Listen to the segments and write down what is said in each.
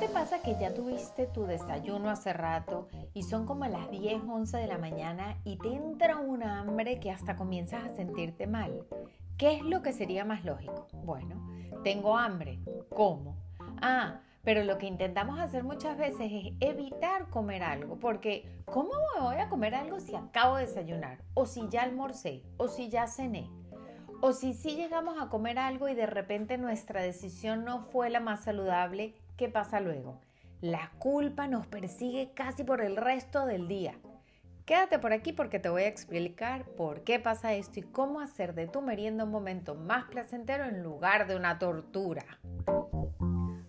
te pasa que ya tuviste tu desayuno hace rato y son como las 10, 11 de la mañana y te entra un hambre que hasta comienzas a sentirte mal? ¿Qué es lo que sería más lógico? Bueno, tengo hambre. ¿Cómo? Ah, pero lo que intentamos hacer muchas veces es evitar comer algo, porque ¿cómo me voy a comer algo si acabo de desayunar? O si ya almorcé, o si ya cené. O si sí llegamos a comer algo y de repente nuestra decisión no fue la más saludable, ¿qué pasa luego? La culpa nos persigue casi por el resto del día. Quédate por aquí porque te voy a explicar por qué pasa esto y cómo hacer de tu merienda un momento más placentero en lugar de una tortura.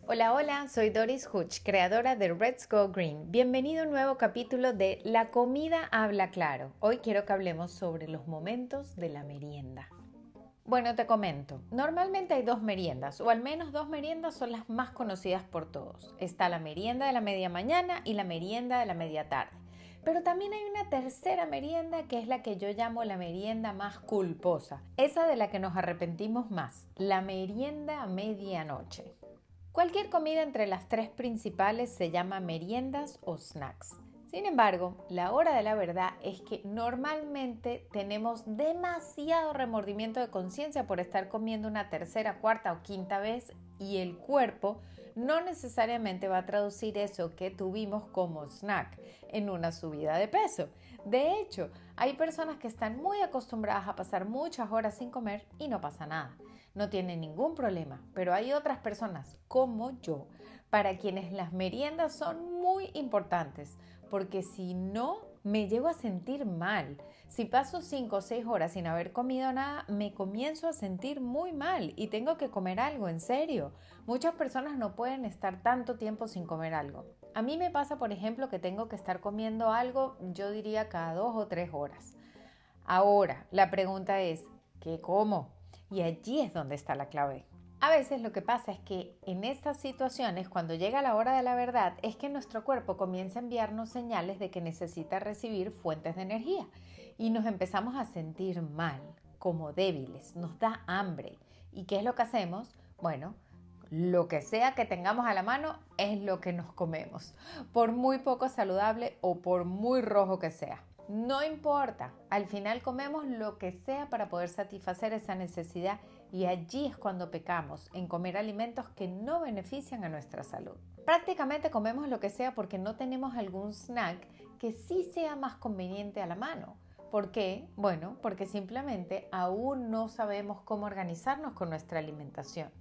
Hola, hola, soy Doris Hutch, creadora de Let's Go Green. Bienvenido a un nuevo capítulo de La comida habla claro. Hoy quiero que hablemos sobre los momentos de la merienda. Bueno, te comento. Normalmente hay dos meriendas, o al menos dos meriendas son las más conocidas por todos. Está la merienda de la media mañana y la merienda de la media tarde. Pero también hay una tercera merienda que es la que yo llamo la merienda más culposa, esa de la que nos arrepentimos más, la merienda a medianoche. Cualquier comida entre las tres principales se llama meriendas o snacks. Sin embargo, la hora de la verdad es que normalmente tenemos demasiado remordimiento de conciencia por estar comiendo una tercera, cuarta o quinta vez y el cuerpo no necesariamente va a traducir eso que tuvimos como snack en una subida de peso. De hecho, hay personas que están muy acostumbradas a pasar muchas horas sin comer y no pasa nada. No tienen ningún problema, pero hay otras personas como yo para quienes las meriendas son muy importantes porque si no, me llego a sentir mal. Si paso 5 o 6 horas sin haber comido nada, me comienzo a sentir muy mal y tengo que comer algo, en serio. Muchas personas no pueden estar tanto tiempo sin comer algo. A mí me pasa, por ejemplo, que tengo que estar comiendo algo, yo diría cada 2 o 3 horas. Ahora, la pregunta es, ¿qué como? Y allí es donde está la clave. A veces lo que pasa es que en estas situaciones, cuando llega la hora de la verdad, es que nuestro cuerpo comienza a enviarnos señales de que necesita recibir fuentes de energía y nos empezamos a sentir mal, como débiles, nos da hambre. ¿Y qué es lo que hacemos? Bueno, lo que sea que tengamos a la mano es lo que nos comemos, por muy poco saludable o por muy rojo que sea. No importa, al final comemos lo que sea para poder satisfacer esa necesidad y allí es cuando pecamos, en comer alimentos que no benefician a nuestra salud. Prácticamente comemos lo que sea porque no tenemos algún snack que sí sea más conveniente a la mano. ¿Por qué? Bueno, porque simplemente aún no sabemos cómo organizarnos con nuestra alimentación.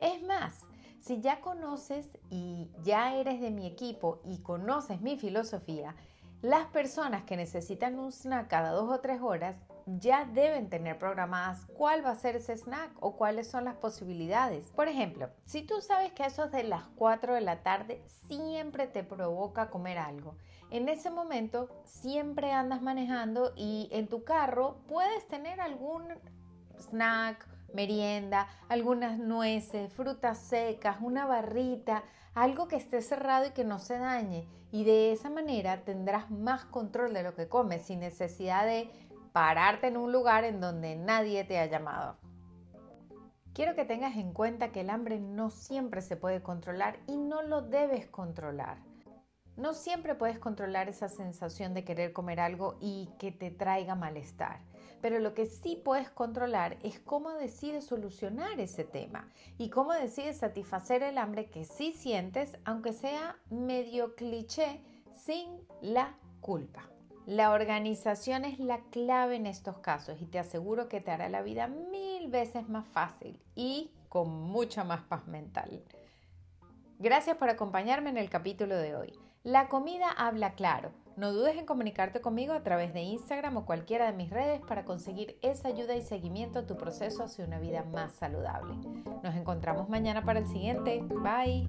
Es más, si ya conoces y ya eres de mi equipo y conoces mi filosofía, las personas que necesitan un snack cada dos o tres horas ya deben tener programadas cuál va a ser ese snack o cuáles son las posibilidades. Por ejemplo, si tú sabes que eso de las 4 de la tarde siempre te provoca comer algo, en ese momento siempre andas manejando y en tu carro puedes tener algún snack, merienda, algunas nueces, frutas secas, una barrita, algo que esté cerrado y que no se dañe. Y de esa manera tendrás más control de lo que comes sin necesidad de pararte en un lugar en donde nadie te ha llamado. Quiero que tengas en cuenta que el hambre no siempre se puede controlar y no lo debes controlar. No siempre puedes controlar esa sensación de querer comer algo y que te traiga malestar, pero lo que sí puedes controlar es cómo decides solucionar ese tema y cómo decides satisfacer el hambre que sí sientes, aunque sea medio cliché, sin la culpa. La organización es la clave en estos casos y te aseguro que te hará la vida mil veces más fácil y con mucha más paz mental. Gracias por acompañarme en el capítulo de hoy. La comida habla claro. No dudes en comunicarte conmigo a través de Instagram o cualquiera de mis redes para conseguir esa ayuda y seguimiento a tu proceso hacia una vida más saludable. Nos encontramos mañana para el siguiente. Bye.